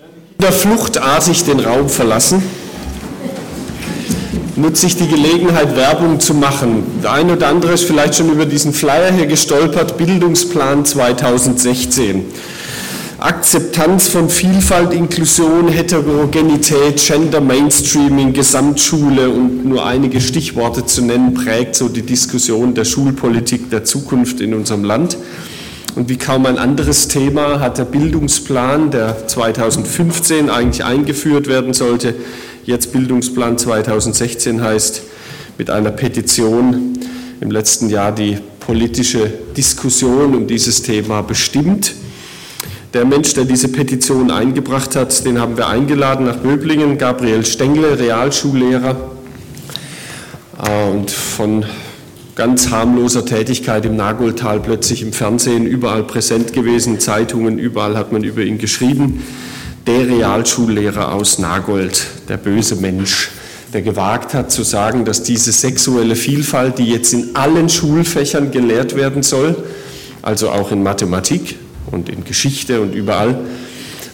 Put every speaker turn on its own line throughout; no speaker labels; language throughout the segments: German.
Kinder fluchtartig den Raum verlassen, nutze ich die Gelegenheit, Werbung zu machen. Der eine oder andere ist vielleicht schon über diesen Flyer hier gestolpert, Bildungsplan 2016. Akzeptanz von Vielfalt, Inklusion, Heterogenität, Gender Mainstreaming, Gesamtschule und nur einige Stichworte zu nennen, prägt so die Diskussion der Schulpolitik der Zukunft in unserem Land. Und wie kaum ein anderes Thema hat der Bildungsplan, der 2015 eigentlich eingeführt werden sollte, jetzt Bildungsplan 2016 heißt, mit einer Petition im letzten Jahr die politische Diskussion um dieses Thema bestimmt. Der Mensch, der diese Petition eingebracht hat, den haben wir eingeladen nach Böblingen, Gabriel Stengle, Realschullehrer äh, und von ganz harmloser Tätigkeit im Nagoltal plötzlich im Fernsehen überall präsent gewesen, Zeitungen, überall hat man über ihn geschrieben. Der Realschullehrer aus Nagold, der böse Mensch, der gewagt hat zu sagen, dass diese sexuelle Vielfalt, die jetzt in allen Schulfächern gelehrt werden soll, also auch in Mathematik, und in Geschichte und überall,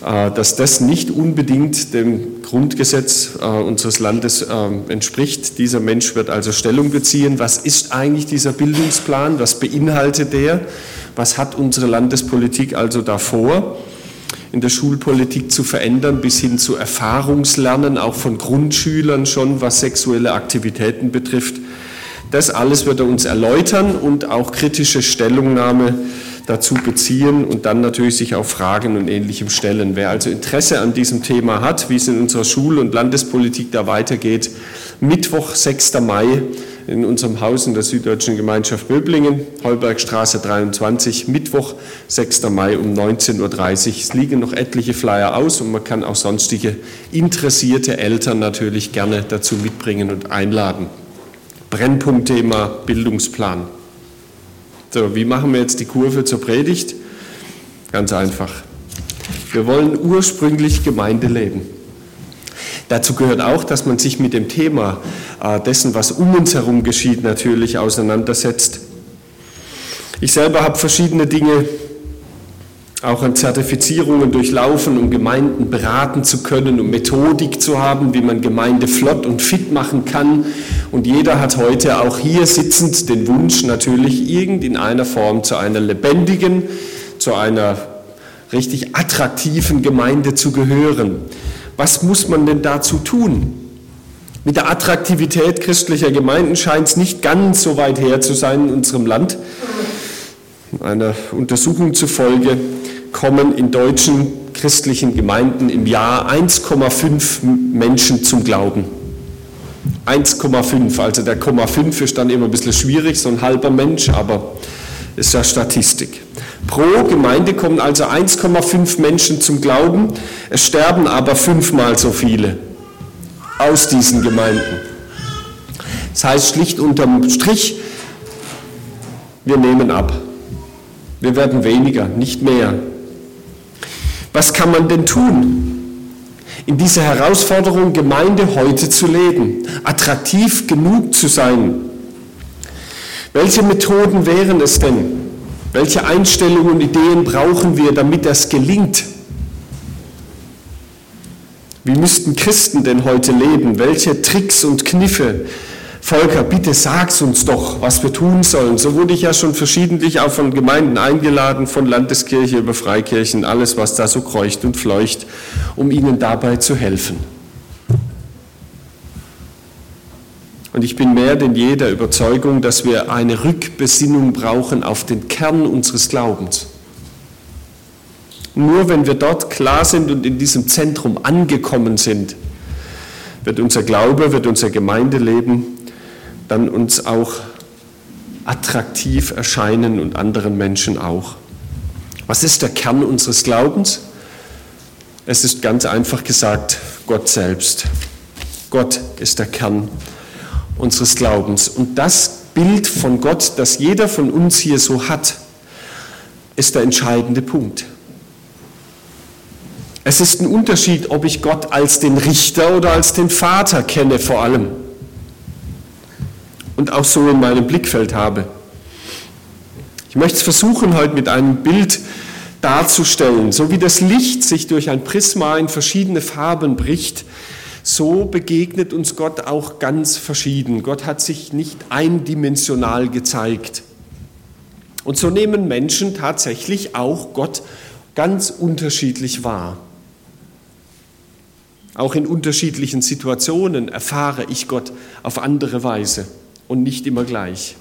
äh, dass das nicht unbedingt dem Grundgesetz äh, unseres Landes äh, entspricht. Dieser Mensch wird also Stellung beziehen. Was ist eigentlich dieser Bildungsplan? Was beinhaltet der? Was hat unsere Landespolitik also davor? in der Schulpolitik zu verändern, bis hin zu Erfahrungslernen, auch von Grundschülern schon, was sexuelle Aktivitäten betrifft. Das alles wird er uns erläutern und auch kritische Stellungnahme dazu beziehen und dann natürlich sich auch Fragen und Ähnlichem stellen. Wer also Interesse an diesem Thema hat, wie es in unserer Schul- und Landespolitik da weitergeht, Mittwoch, 6. Mai in unserem Haus in der Süddeutschen Gemeinschaft Böblingen, Heubergstraße 23, Mittwoch, 6. Mai um 19.30 Uhr. Es liegen noch etliche Flyer aus und man kann auch sonstige interessierte Eltern natürlich gerne dazu mitbringen und einladen. Brennpunktthema Bildungsplan. So, wie machen wir jetzt die Kurve zur Predigt? Ganz einfach. Wir wollen ursprünglich Gemeinde leben. Dazu gehört auch, dass man sich mit dem Thema äh, dessen, was um uns herum geschieht, natürlich auseinandersetzt. Ich selber habe verschiedene Dinge auch an Zertifizierungen durchlaufen, um Gemeinden beraten zu können, um Methodik zu haben, wie man Gemeinde flott und fit machen kann. Und jeder hat heute auch hier sitzend den Wunsch, natürlich irgend in einer Form zu einer lebendigen, zu einer richtig attraktiven Gemeinde zu gehören. Was muss man denn dazu tun? Mit der Attraktivität christlicher Gemeinden scheint es nicht ganz so weit her zu sein in unserem Land. Einer Untersuchung zufolge kommen in deutschen christlichen Gemeinden im Jahr 1,5 Menschen zum Glauben. 1,5, also der Komma 5 ist dann immer ein bisschen schwierig, so ein halber Mensch, aber ist ja Statistik. Pro Gemeinde kommen also 1,5 Menschen zum Glauben, es sterben aber fünfmal so viele aus diesen Gemeinden. Das heißt schlicht unterm Strich, wir nehmen ab. Wir werden weniger, nicht mehr. Was kann man denn tun? In dieser Herausforderung, Gemeinde heute zu leben, attraktiv genug zu sein. Welche Methoden wären es denn? Welche Einstellungen und Ideen brauchen wir, damit das gelingt? Wie müssten Christen denn heute leben? Welche Tricks und Kniffe Volker, bitte sag's uns doch, was wir tun sollen. So wurde ich ja schon verschiedentlich auch von Gemeinden eingeladen, von Landeskirche über Freikirchen, alles, was da so kreucht und fleucht, um ihnen dabei zu helfen. Und ich bin mehr denn je der Überzeugung, dass wir eine Rückbesinnung brauchen auf den Kern unseres Glaubens. Nur wenn wir dort klar sind und in diesem Zentrum angekommen sind, wird unser Glaube, wird unser Gemeindeleben dann uns auch attraktiv erscheinen und anderen Menschen auch. Was ist der Kern unseres Glaubens? Es ist ganz einfach gesagt Gott selbst. Gott ist der Kern unseres Glaubens. Und das Bild von Gott, das jeder von uns hier so hat, ist der entscheidende Punkt. Es ist ein Unterschied, ob ich Gott als den Richter oder als den Vater kenne vor allem und auch so in meinem Blickfeld habe. Ich möchte es versuchen, heute mit einem Bild darzustellen. So wie das Licht sich durch ein Prisma in verschiedene Farben bricht, so begegnet uns Gott auch ganz verschieden. Gott hat sich nicht eindimensional gezeigt. Und so nehmen Menschen tatsächlich auch Gott ganz unterschiedlich wahr. Auch in unterschiedlichen Situationen erfahre ich Gott auf andere Weise und nicht immer gleich.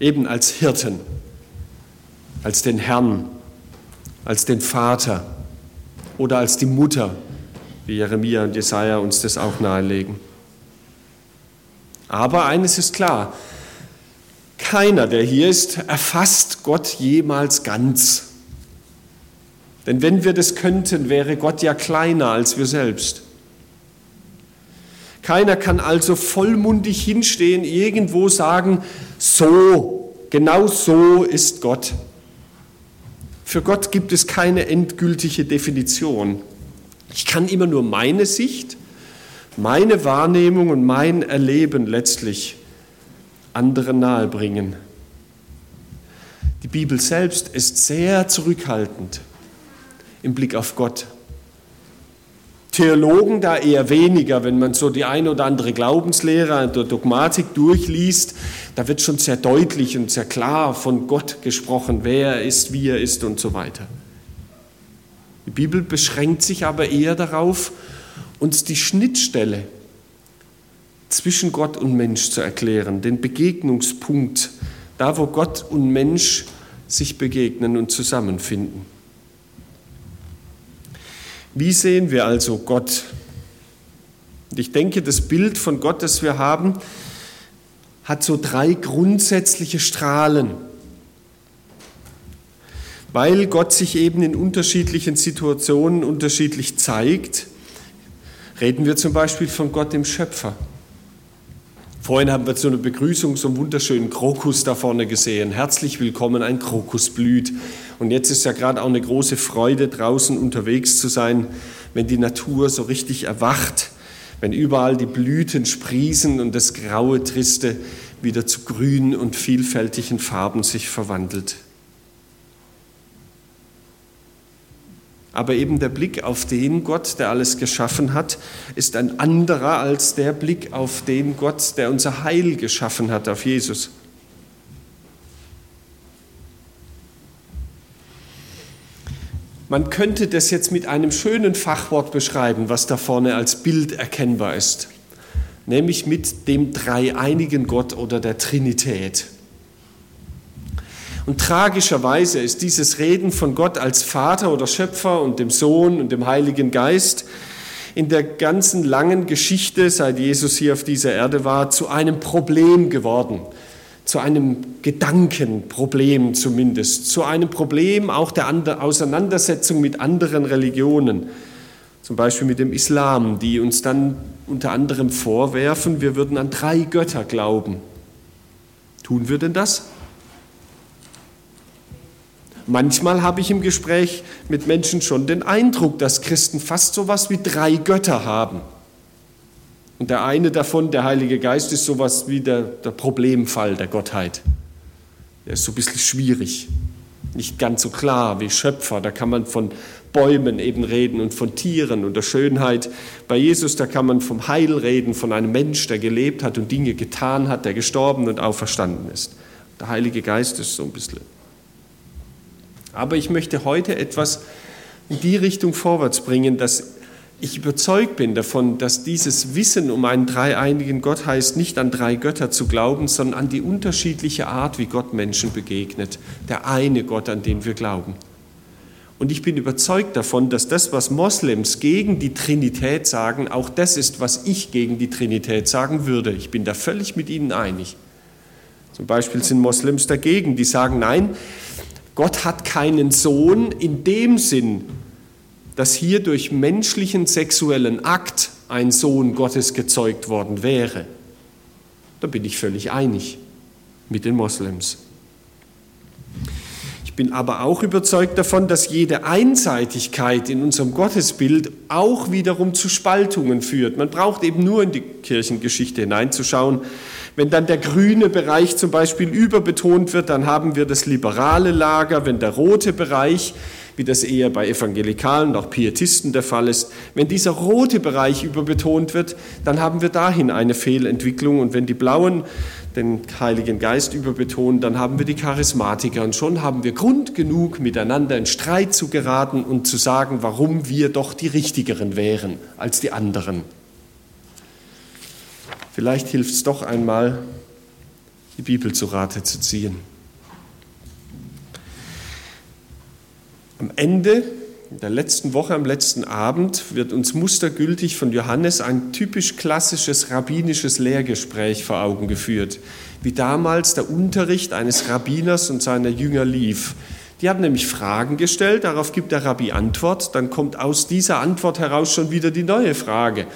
Eben als Hirten, als den Herrn, als den Vater oder als die Mutter, wie Jeremia und Jesaja uns das auch nahelegen. Aber eines ist klar, keiner, der hier ist, erfasst Gott jemals ganz. Denn wenn wir das könnten, wäre Gott ja kleiner als wir selbst. Keiner kann also vollmundig hinstehen, irgendwo sagen, so, genau so ist Gott. Für Gott gibt es keine endgültige Definition. Ich kann immer nur meine Sicht, meine Wahrnehmung und mein Erleben letztlich anderen nahebringen. Die Bibel selbst ist sehr zurückhaltend im Blick auf Gott. Theologen da eher weniger, wenn man so die eine oder andere Glaubenslehre der Dogmatik durchliest, da wird schon sehr deutlich und sehr klar von Gott gesprochen, wer er ist, wie er ist und so weiter. Die Bibel beschränkt sich aber eher darauf, uns die Schnittstelle zwischen Gott und Mensch zu erklären, den Begegnungspunkt, da wo Gott und Mensch sich begegnen und zusammenfinden. Wie sehen wir also Gott? Ich denke, das Bild von Gott, das wir haben, hat so drei grundsätzliche Strahlen, weil Gott sich eben in unterschiedlichen Situationen unterschiedlich zeigt. Reden wir zum Beispiel von Gott dem Schöpfer. Vorhin haben wir so eine Begrüßung, so einen wunderschönen Krokus da vorne gesehen. Herzlich willkommen, ein Krokus blüht. Und jetzt ist ja gerade auch eine große Freude, draußen unterwegs zu sein, wenn die Natur so richtig erwacht, wenn überall die Blüten sprießen und das graue Triste wieder zu grün und vielfältigen Farben sich verwandelt. Aber eben der Blick auf den Gott, der alles geschaffen hat, ist ein anderer als der Blick auf den Gott, der unser Heil geschaffen hat, auf Jesus. Man könnte das jetzt mit einem schönen Fachwort beschreiben, was da vorne als Bild erkennbar ist, nämlich mit dem dreieinigen Gott oder der Trinität. Und tragischerweise ist dieses Reden von Gott als Vater oder Schöpfer und dem Sohn und dem Heiligen Geist in der ganzen langen Geschichte, seit Jesus hier auf dieser Erde war, zu einem Problem geworden, zu einem Gedankenproblem zumindest, zu einem Problem auch der Auseinandersetzung mit anderen Religionen, zum Beispiel mit dem Islam, die uns dann unter anderem vorwerfen, wir würden an drei Götter glauben. Tun wir denn das? Manchmal habe ich im Gespräch mit Menschen schon den Eindruck, dass Christen fast so etwas wie drei Götter haben. Und der eine davon, der Heilige Geist, ist so etwas wie der, der Problemfall der Gottheit. Der ist so ein bisschen schwierig, nicht ganz so klar wie Schöpfer. Da kann man von Bäumen eben reden und von Tieren und der Schönheit. Bei Jesus, da kann man vom Heil reden, von einem Mensch, der gelebt hat und Dinge getan hat, der gestorben und auferstanden ist. Der Heilige Geist ist so ein bisschen aber ich möchte heute etwas in die Richtung vorwärts bringen, dass ich überzeugt bin davon, dass dieses Wissen um einen dreieinigen Gott heißt, nicht an drei Götter zu glauben, sondern an die unterschiedliche Art, wie Gott Menschen begegnet. Der eine Gott, an den wir glauben. Und ich bin überzeugt davon, dass das, was Moslems gegen die Trinität sagen, auch das ist, was ich gegen die Trinität sagen würde. Ich bin da völlig mit ihnen einig. Zum Beispiel sind Moslems dagegen, die sagen, nein, Gott hat keinen Sohn in dem Sinn, dass hier durch menschlichen sexuellen Akt ein Sohn Gottes gezeugt worden wäre. Da bin ich völlig einig mit den Moslems. Ich bin aber auch überzeugt davon, dass jede Einseitigkeit in unserem Gottesbild auch wiederum zu Spaltungen führt. Man braucht eben nur in die Kirchengeschichte hineinzuschauen. Wenn dann der grüne Bereich zum Beispiel überbetont wird, dann haben wir das liberale Lager. Wenn der rote Bereich, wie das eher bei Evangelikalen und auch Pietisten der Fall ist, wenn dieser rote Bereich überbetont wird, dann haben wir dahin eine Fehlentwicklung. Und wenn die blauen den Heiligen Geist überbetonen, dann haben wir die Charismatiker und schon haben wir Grund genug, miteinander in Streit zu geraten und zu sagen, warum wir doch die Richtigeren wären als die anderen. Vielleicht hilft es doch einmal, die Bibel zu Rate zu ziehen. Am Ende in der letzten Woche, am letzten Abend, wird uns mustergültig von Johannes ein typisch klassisches rabbinisches Lehrgespräch vor Augen geführt, wie damals der Unterricht eines Rabbiners und seiner Jünger lief. Die haben nämlich Fragen gestellt, darauf gibt der Rabbi Antwort, dann kommt aus dieser Antwort heraus schon wieder die neue Frage.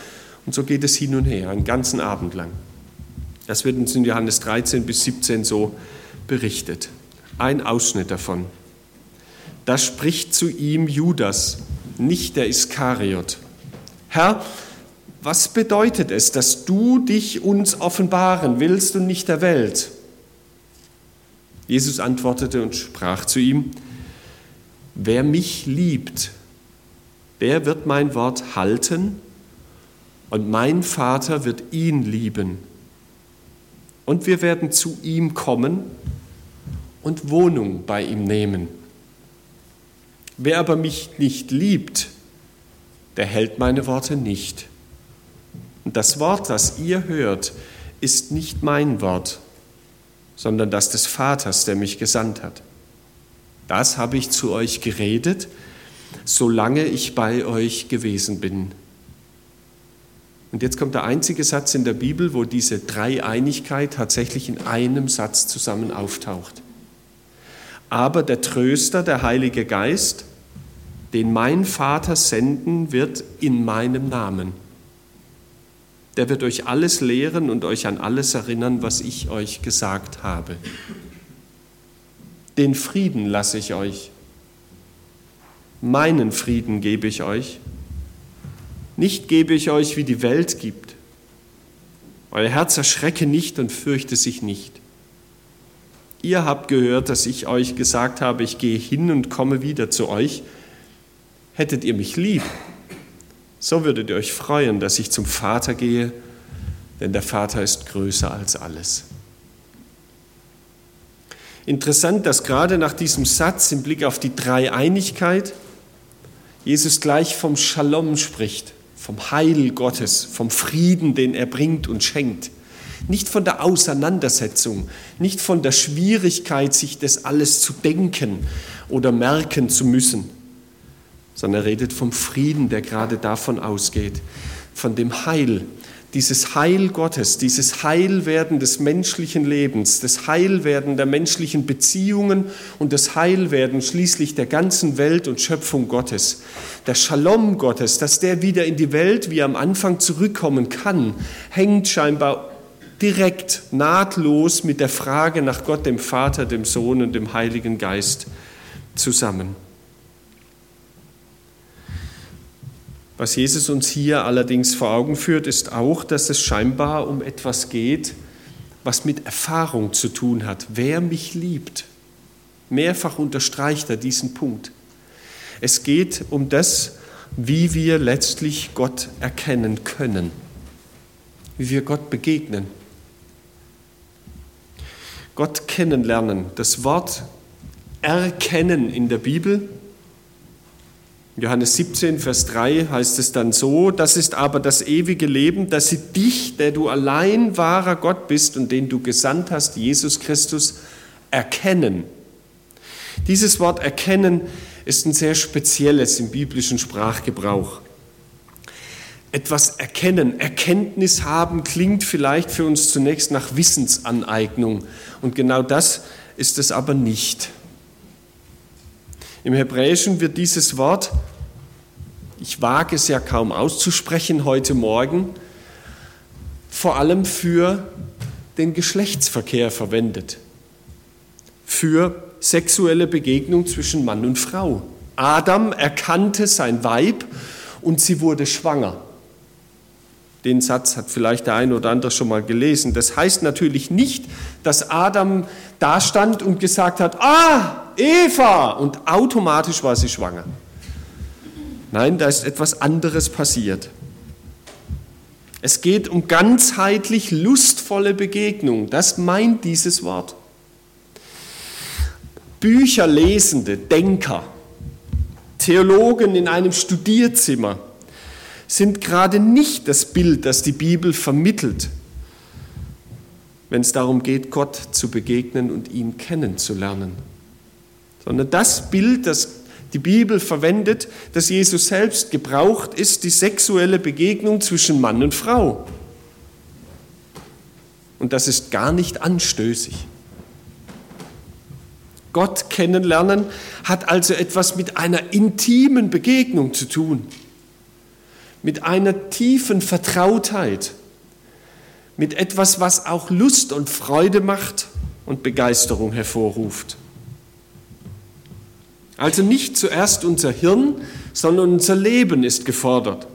Und so geht es hin und her, einen ganzen Abend lang. Das wird uns in Johannes 13 bis 17 so berichtet. Ein Ausschnitt davon. Da spricht zu ihm Judas, nicht der Iskariot. Herr, was bedeutet es, dass du dich uns offenbaren willst und nicht der Welt? Jesus antwortete und sprach zu ihm, wer mich liebt, der wird mein Wort halten und mein Vater wird ihn lieben. Und wir werden zu ihm kommen und Wohnung bei ihm nehmen. Wer aber mich nicht liebt, der hält meine Worte nicht. Und das Wort, das ihr hört, ist nicht mein Wort, sondern das des Vaters, der mich gesandt hat. Das habe ich zu euch geredet, solange ich bei euch gewesen bin. Und jetzt kommt der einzige Satz in der Bibel, wo diese Dreieinigkeit tatsächlich in einem Satz zusammen auftaucht. Aber der Tröster, der Heilige Geist, den mein Vater senden wird in meinem Namen. Der wird euch alles lehren und euch an alles erinnern, was ich euch gesagt habe. Den Frieden lasse ich euch. Meinen Frieden gebe ich euch. Nicht gebe ich euch, wie die Welt gibt. Euer Herz erschrecke nicht und fürchte sich nicht. Ihr habt gehört, dass ich euch gesagt habe, ich gehe hin und komme wieder zu euch. Hättet ihr mich lieb, so würdet ihr euch freuen, dass ich zum Vater gehe, denn der Vater ist größer als alles. Interessant, dass gerade nach diesem Satz im Blick auf die Dreieinigkeit Jesus gleich vom Shalom spricht, vom Heil Gottes, vom Frieden, den er bringt und schenkt. Nicht von der Auseinandersetzung, nicht von der Schwierigkeit, sich das alles zu denken oder merken zu müssen, sondern er redet vom Frieden, der gerade davon ausgeht, von dem Heil, dieses Heil Gottes, dieses Heilwerden des menschlichen Lebens, das Heilwerden der menschlichen Beziehungen und das Heilwerden schließlich der ganzen Welt und Schöpfung Gottes. Der Shalom Gottes, dass der wieder in die Welt wie am Anfang zurückkommen kann, hängt scheinbar direkt, nahtlos mit der Frage nach Gott, dem Vater, dem Sohn und dem Heiligen Geist zusammen. Was Jesus uns hier allerdings vor Augen führt, ist auch, dass es scheinbar um etwas geht, was mit Erfahrung zu tun hat. Wer mich liebt, mehrfach unterstreicht er diesen Punkt. Es geht um das, wie wir letztlich Gott erkennen können, wie wir Gott begegnen. Gott kennenlernen. Das Wort erkennen in der Bibel Johannes 17, Vers 3 heißt es dann so, das ist aber das ewige Leben, dass sie dich, der du allein wahrer Gott bist und den du gesandt hast, Jesus Christus, erkennen. Dieses Wort erkennen ist ein sehr spezielles im biblischen Sprachgebrauch. Etwas erkennen, Erkenntnis haben klingt vielleicht für uns zunächst nach Wissensaneignung und genau das ist es aber nicht. Im Hebräischen wird dieses Wort, ich wage es ja kaum auszusprechen heute Morgen, vor allem für den Geschlechtsverkehr verwendet. Für sexuelle Begegnung zwischen Mann und Frau. Adam erkannte sein Weib und sie wurde schwanger. Den Satz hat vielleicht der eine oder andere schon mal gelesen. Das heißt natürlich nicht, dass Adam da stand und gesagt hat, ah, Eva, und automatisch war sie schwanger. Nein, da ist etwas anderes passiert. Es geht um ganzheitlich lustvolle Begegnung. Das meint dieses Wort. Bücherlesende Denker, Theologen in einem Studierzimmer sind gerade nicht das Bild, das die Bibel vermittelt, wenn es darum geht, Gott zu begegnen und ihn kennenzulernen, sondern das Bild, das die Bibel verwendet, das Jesus selbst gebraucht, ist die sexuelle Begegnung zwischen Mann und Frau. Und das ist gar nicht anstößig. Gott kennenlernen hat also etwas mit einer intimen Begegnung zu tun, mit einer tiefen Vertrautheit, mit etwas, was auch Lust und Freude macht und Begeisterung hervorruft. Also nicht zuerst unser Hirn, sondern unser Leben ist gefordert.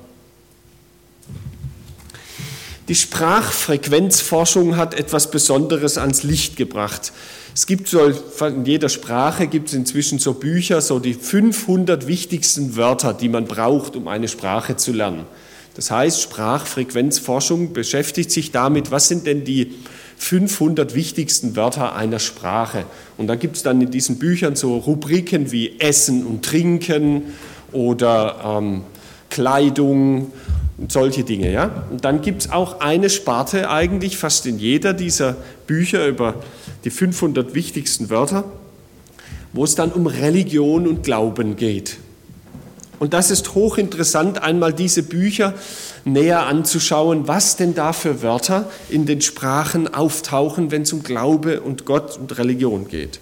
Die Sprachfrequenzforschung hat etwas Besonderes ans Licht gebracht. Es gibt so, in jeder Sprache gibt es inzwischen so Bücher, so die 500 wichtigsten Wörter, die man braucht, um eine Sprache zu lernen. Das heißt, Sprachfrequenzforschung beschäftigt sich damit, was sind denn die 500 wichtigsten Wörter einer Sprache. Und da gibt es dann in diesen Büchern so Rubriken wie Essen und Trinken oder ähm, Kleidung und solche Dinge. Ja? Und dann gibt es auch eine Sparte eigentlich fast in jeder dieser Bücher über die 500 wichtigsten Wörter, wo es dann um Religion und Glauben geht. Und das ist hochinteressant, einmal diese Bücher näher anzuschauen, was denn da für Wörter in den Sprachen auftauchen, wenn es um Glaube und Gott und Religion geht.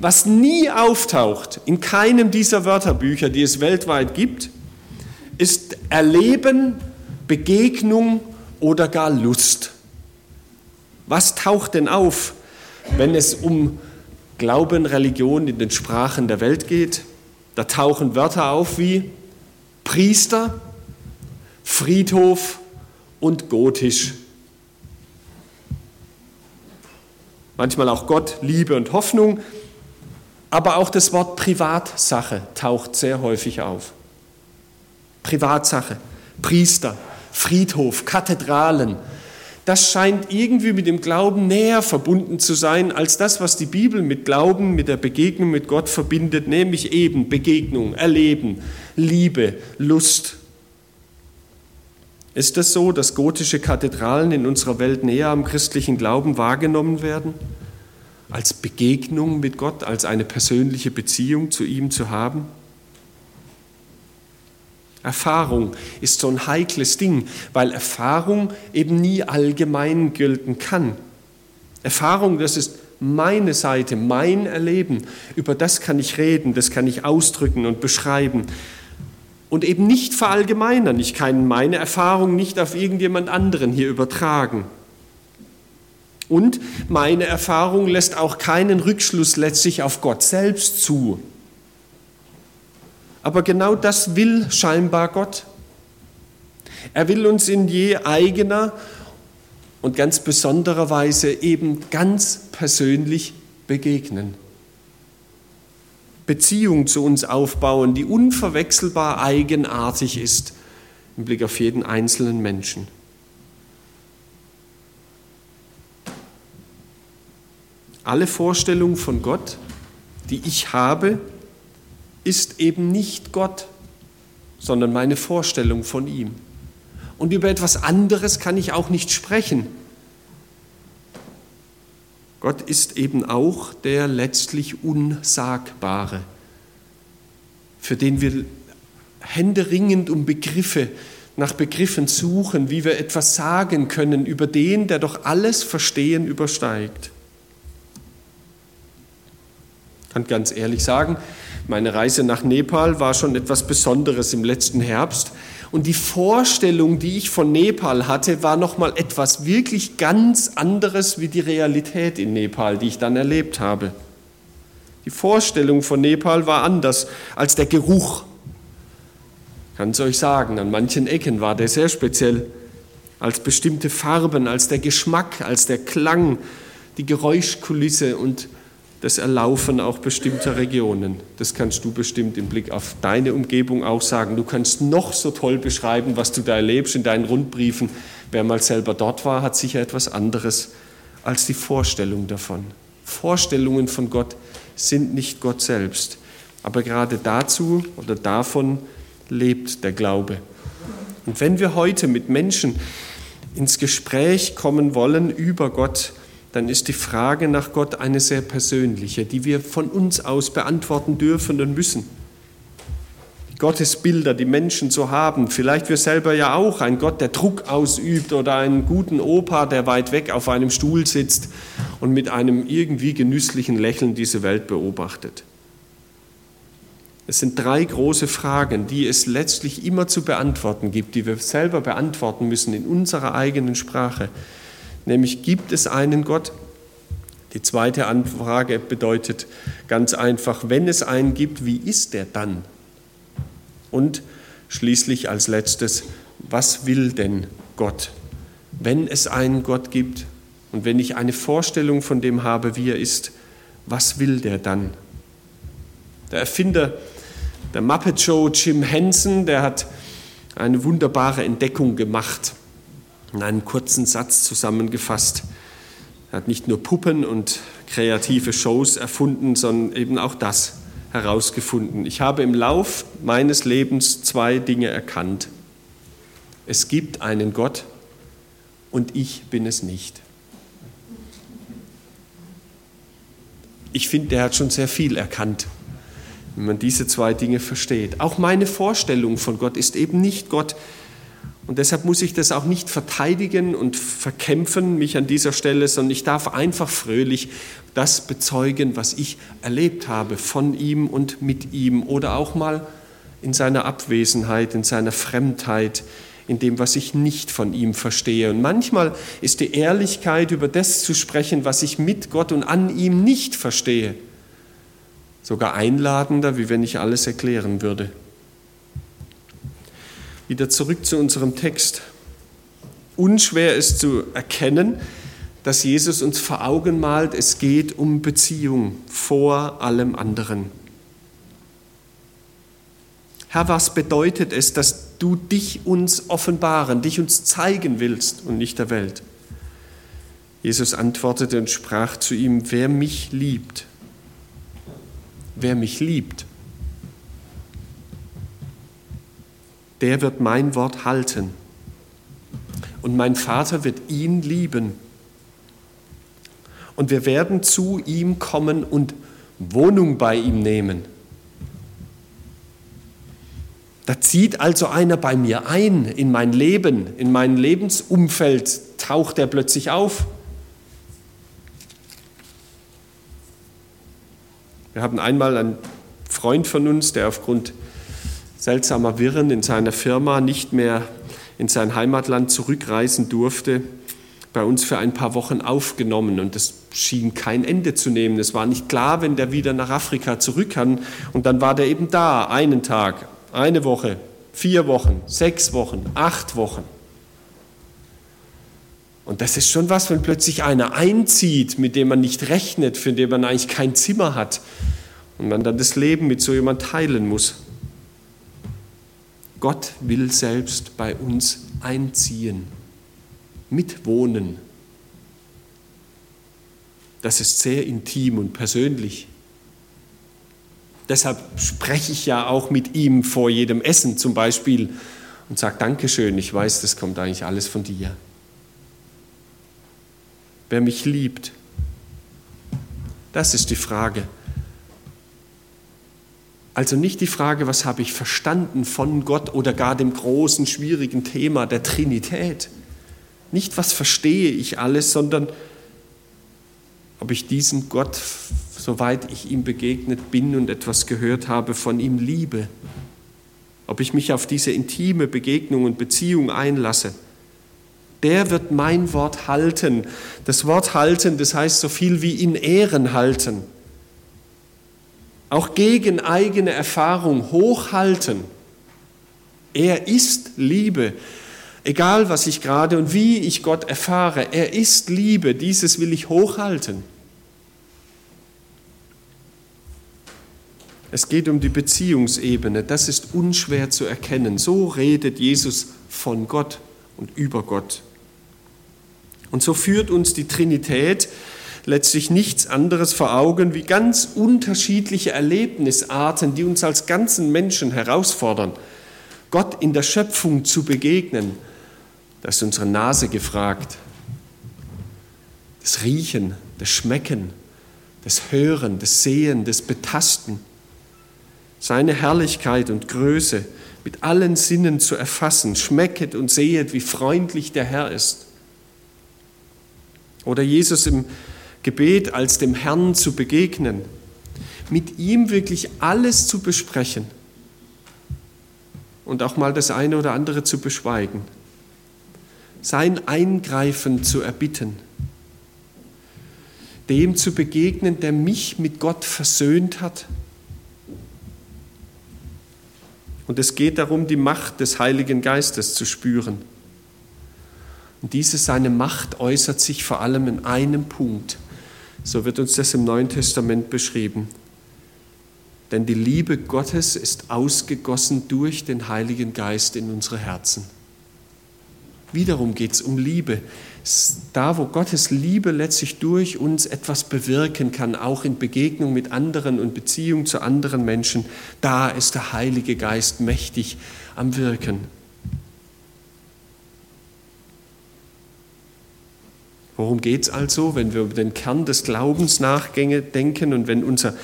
Was nie auftaucht in keinem dieser Wörterbücher, die es weltweit gibt, ist Erleben, Begegnung oder gar Lust. Was taucht denn auf, wenn es um Glauben, Religion in den Sprachen der Welt geht? Da tauchen Wörter auf wie Priester, Friedhof und Gotisch. Manchmal auch Gott, Liebe und Hoffnung, aber auch das Wort Privatsache taucht sehr häufig auf. Privatsache, Priester, Friedhof, Kathedralen, das scheint irgendwie mit dem Glauben näher verbunden zu sein als das, was die Bibel mit Glauben, mit der Begegnung mit Gott verbindet, nämlich eben Begegnung, Erleben, Liebe, Lust. Ist es das so, dass gotische Kathedralen in unserer Welt näher am christlichen Glauben wahrgenommen werden? Als Begegnung mit Gott, als eine persönliche Beziehung zu ihm zu haben? Erfahrung ist so ein heikles Ding, weil Erfahrung eben nie allgemein gelten kann. Erfahrung, das ist meine Seite, mein Erleben. Über das kann ich reden, das kann ich ausdrücken und beschreiben. Und eben nicht verallgemeinern. Ich kann meine Erfahrung nicht auf irgendjemand anderen hier übertragen. Und meine Erfahrung lässt auch keinen Rückschluss letztlich auf Gott selbst zu. Aber genau das will scheinbar Gott. Er will uns in je eigener und ganz besonderer Weise eben ganz persönlich begegnen. Beziehung zu uns aufbauen, die unverwechselbar eigenartig ist im Blick auf jeden einzelnen Menschen. Alle Vorstellungen von Gott, die ich habe, ist eben nicht Gott, sondern meine Vorstellung von ihm. Und über etwas anderes kann ich auch nicht sprechen. Gott ist eben auch der letztlich Unsagbare, für den wir händeringend um Begriffe, nach Begriffen suchen, wie wir etwas sagen können über den, der doch alles Verstehen übersteigt. Ich kann ganz ehrlich sagen, meine Reise nach Nepal war schon etwas Besonderes im letzten Herbst. Und die Vorstellung, die ich von Nepal hatte, war nochmal etwas wirklich ganz anderes wie die Realität in Nepal, die ich dann erlebt habe. Die Vorstellung von Nepal war anders als der Geruch. Kann es euch sagen, an manchen Ecken war der sehr speziell, als bestimmte Farben, als der Geschmack, als der Klang, die Geräuschkulisse und das Erlaufen auch bestimmter Regionen. Das kannst du bestimmt im Blick auf deine Umgebung auch sagen. Du kannst noch so toll beschreiben, was du da erlebst in deinen Rundbriefen. Wer mal selber dort war, hat sicher etwas anderes als die Vorstellung davon. Vorstellungen von Gott sind nicht Gott selbst. Aber gerade dazu oder davon lebt der Glaube. Und wenn wir heute mit Menschen ins Gespräch kommen wollen über Gott, dann ist die Frage nach Gott eine sehr persönliche, die wir von uns aus beantworten dürfen und müssen. Die Gottesbilder, die Menschen so haben, vielleicht wir selber ja auch, ein Gott, der Druck ausübt oder einen guten Opa, der weit weg auf einem Stuhl sitzt und mit einem irgendwie genüsslichen Lächeln diese Welt beobachtet. Es sind drei große Fragen, die es letztlich immer zu beantworten gibt, die wir selber beantworten müssen in unserer eigenen Sprache. Nämlich gibt es einen Gott? Die zweite Anfrage bedeutet ganz einfach, wenn es einen gibt, wie ist er dann? Und schließlich als letztes, was will denn Gott? Wenn es einen Gott gibt und wenn ich eine Vorstellung von dem habe, wie er ist, was will der dann? Der Erfinder der Muppet Show, Jim Henson, der hat eine wunderbare Entdeckung gemacht in einem kurzen Satz zusammengefasst. Er hat nicht nur Puppen und kreative Shows erfunden, sondern eben auch das herausgefunden. Ich habe im Lauf meines Lebens zwei Dinge erkannt. Es gibt einen Gott und ich bin es nicht. Ich finde, der hat schon sehr viel erkannt, wenn man diese zwei Dinge versteht. Auch meine Vorstellung von Gott ist eben nicht Gott, und deshalb muss ich das auch nicht verteidigen und verkämpfen, mich an dieser Stelle, sondern ich darf einfach fröhlich das bezeugen, was ich erlebt habe von ihm und mit ihm oder auch mal in seiner Abwesenheit, in seiner Fremdheit, in dem, was ich nicht von ihm verstehe. Und manchmal ist die Ehrlichkeit, über das zu sprechen, was ich mit Gott und an ihm nicht verstehe, sogar einladender, wie wenn ich alles erklären würde. Wieder zurück zu unserem Text. Unschwer ist zu erkennen, dass Jesus uns vor Augen malt, es geht um Beziehung vor allem anderen. Herr, was bedeutet es, dass du dich uns offenbaren, dich uns zeigen willst und nicht der Welt? Jesus antwortete und sprach zu ihm, wer mich liebt, wer mich liebt, der wird mein Wort halten. Und mein Vater wird ihn lieben. Und wir werden zu ihm kommen und Wohnung bei ihm nehmen. Da zieht also einer bei mir ein in mein Leben, in mein Lebensumfeld, taucht er plötzlich auf. Wir haben einmal einen Freund von uns, der aufgrund seltsamer Wirren in seiner Firma nicht mehr in sein Heimatland zurückreisen durfte, bei uns für ein paar Wochen aufgenommen und es schien kein Ende zu nehmen. Es war nicht klar, wenn der wieder nach Afrika zurück kann und dann war der eben da, einen Tag, eine Woche, vier Wochen, sechs Wochen, acht Wochen. Und das ist schon was, wenn plötzlich einer einzieht, mit dem man nicht rechnet, für den man eigentlich kein Zimmer hat und man dann das Leben mit so jemand teilen muss. Gott will selbst bei uns einziehen, mitwohnen. Das ist sehr intim und persönlich. Deshalb spreche ich ja auch mit ihm vor jedem Essen zum Beispiel und sage Dankeschön, ich weiß, das kommt eigentlich alles von dir. Wer mich liebt, das ist die Frage. Also nicht die Frage, was habe ich verstanden von Gott oder gar dem großen, schwierigen Thema der Trinität. Nicht, was verstehe ich alles, sondern ob ich diesen Gott, soweit ich ihm begegnet bin und etwas gehört habe, von ihm liebe. Ob ich mich auf diese intime Begegnung und Beziehung einlasse. Der wird mein Wort halten. Das Wort halten, das heißt so viel wie in Ehren halten auch gegen eigene Erfahrung hochhalten. Er ist Liebe. Egal, was ich gerade und wie ich Gott erfahre, er ist Liebe. Dieses will ich hochhalten. Es geht um die Beziehungsebene. Das ist unschwer zu erkennen. So redet Jesus von Gott und über Gott. Und so führt uns die Trinität letztlich nichts anderes vor Augen wie ganz unterschiedliche Erlebnisarten, die uns als ganzen Menschen herausfordern, Gott in der Schöpfung zu begegnen. Das ist unsere Nase gefragt. Das Riechen, das Schmecken, das Hören, das Sehen, das Betasten seine Herrlichkeit und Größe mit allen Sinnen zu erfassen. Schmecket und sehet, wie freundlich der Herr ist. Oder Jesus im Gebet als dem Herrn zu begegnen, mit ihm wirklich alles zu besprechen und auch mal das eine oder andere zu beschweigen, sein Eingreifen zu erbitten, dem zu begegnen, der mich mit Gott versöhnt hat Und es geht darum, die Macht des Heiligen Geistes zu spüren. Und diese seine Macht äußert sich vor allem in einem Punkt. So wird uns das im Neuen Testament beschrieben. Denn die Liebe Gottes ist ausgegossen durch den Heiligen Geist in unsere Herzen. Wiederum geht es um Liebe da, wo Gottes Liebe letztlich durch uns etwas bewirken kann, auch in Begegnung mit anderen und Beziehung zu anderen Menschen, da ist der Heilige Geist mächtig am Wirken. Worum geht es also, wenn wir über den Kern des Glaubens nachdenken und wenn unser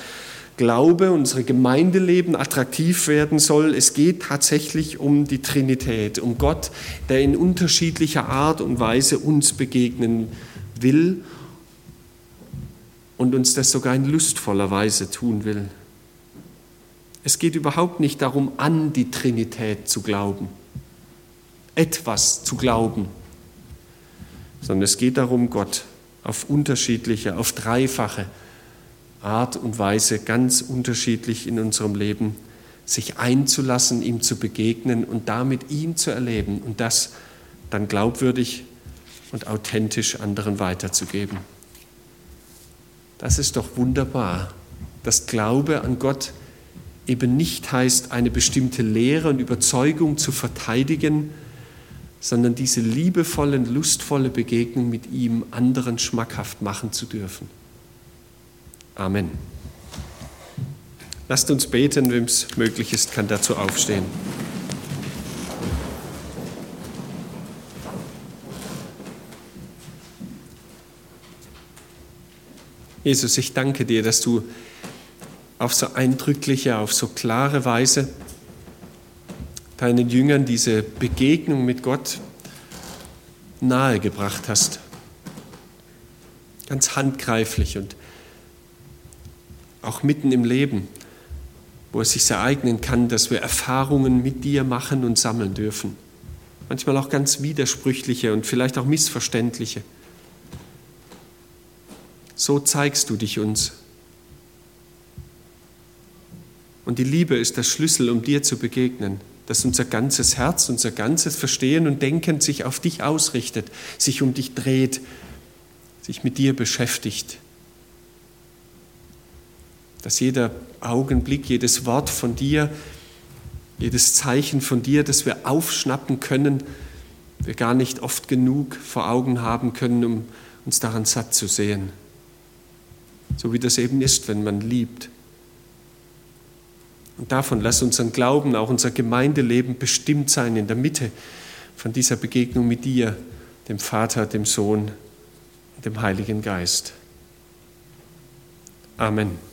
Glaube, unsere Gemeindeleben attraktiv werden soll. Es geht tatsächlich um die Trinität, um Gott, der in unterschiedlicher Art und Weise uns begegnen will und uns das sogar in lustvoller Weise tun will. Es geht überhaupt nicht darum, an die Trinität zu glauben, etwas zu glauben, sondern es geht darum, Gott auf unterschiedliche, auf dreifache, Art und Weise ganz unterschiedlich in unserem Leben, sich einzulassen, ihm zu begegnen und damit ihn zu erleben und das dann glaubwürdig und authentisch anderen weiterzugeben. Das ist doch wunderbar, dass Glaube an Gott eben nicht heißt, eine bestimmte Lehre und Überzeugung zu verteidigen, sondern diese liebevolle, lustvolle Begegnung mit ihm anderen schmackhaft machen zu dürfen. Amen. Lasst uns beten, wem es möglich ist, kann dazu aufstehen. Jesus, ich danke dir, dass du auf so eindrückliche, auf so klare Weise deinen Jüngern diese Begegnung mit Gott nahegebracht hast. Ganz handgreiflich und auch mitten im Leben, wo es sich ereignen kann, dass wir Erfahrungen mit dir machen und sammeln dürfen. Manchmal auch ganz widersprüchliche und vielleicht auch missverständliche. So zeigst du dich uns. Und die Liebe ist der Schlüssel, um dir zu begegnen, dass unser ganzes Herz, unser ganzes Verstehen und Denken sich auf dich ausrichtet, sich um dich dreht, sich mit dir beschäftigt dass jeder Augenblick, jedes Wort von dir, jedes Zeichen von dir, das wir aufschnappen können, wir gar nicht oft genug vor Augen haben können, um uns daran satt zu sehen. So wie das eben ist, wenn man liebt. Und davon lass unseren Glauben, auch unser Gemeindeleben bestimmt sein in der Mitte von dieser Begegnung mit dir, dem Vater, dem Sohn und dem Heiligen Geist. Amen.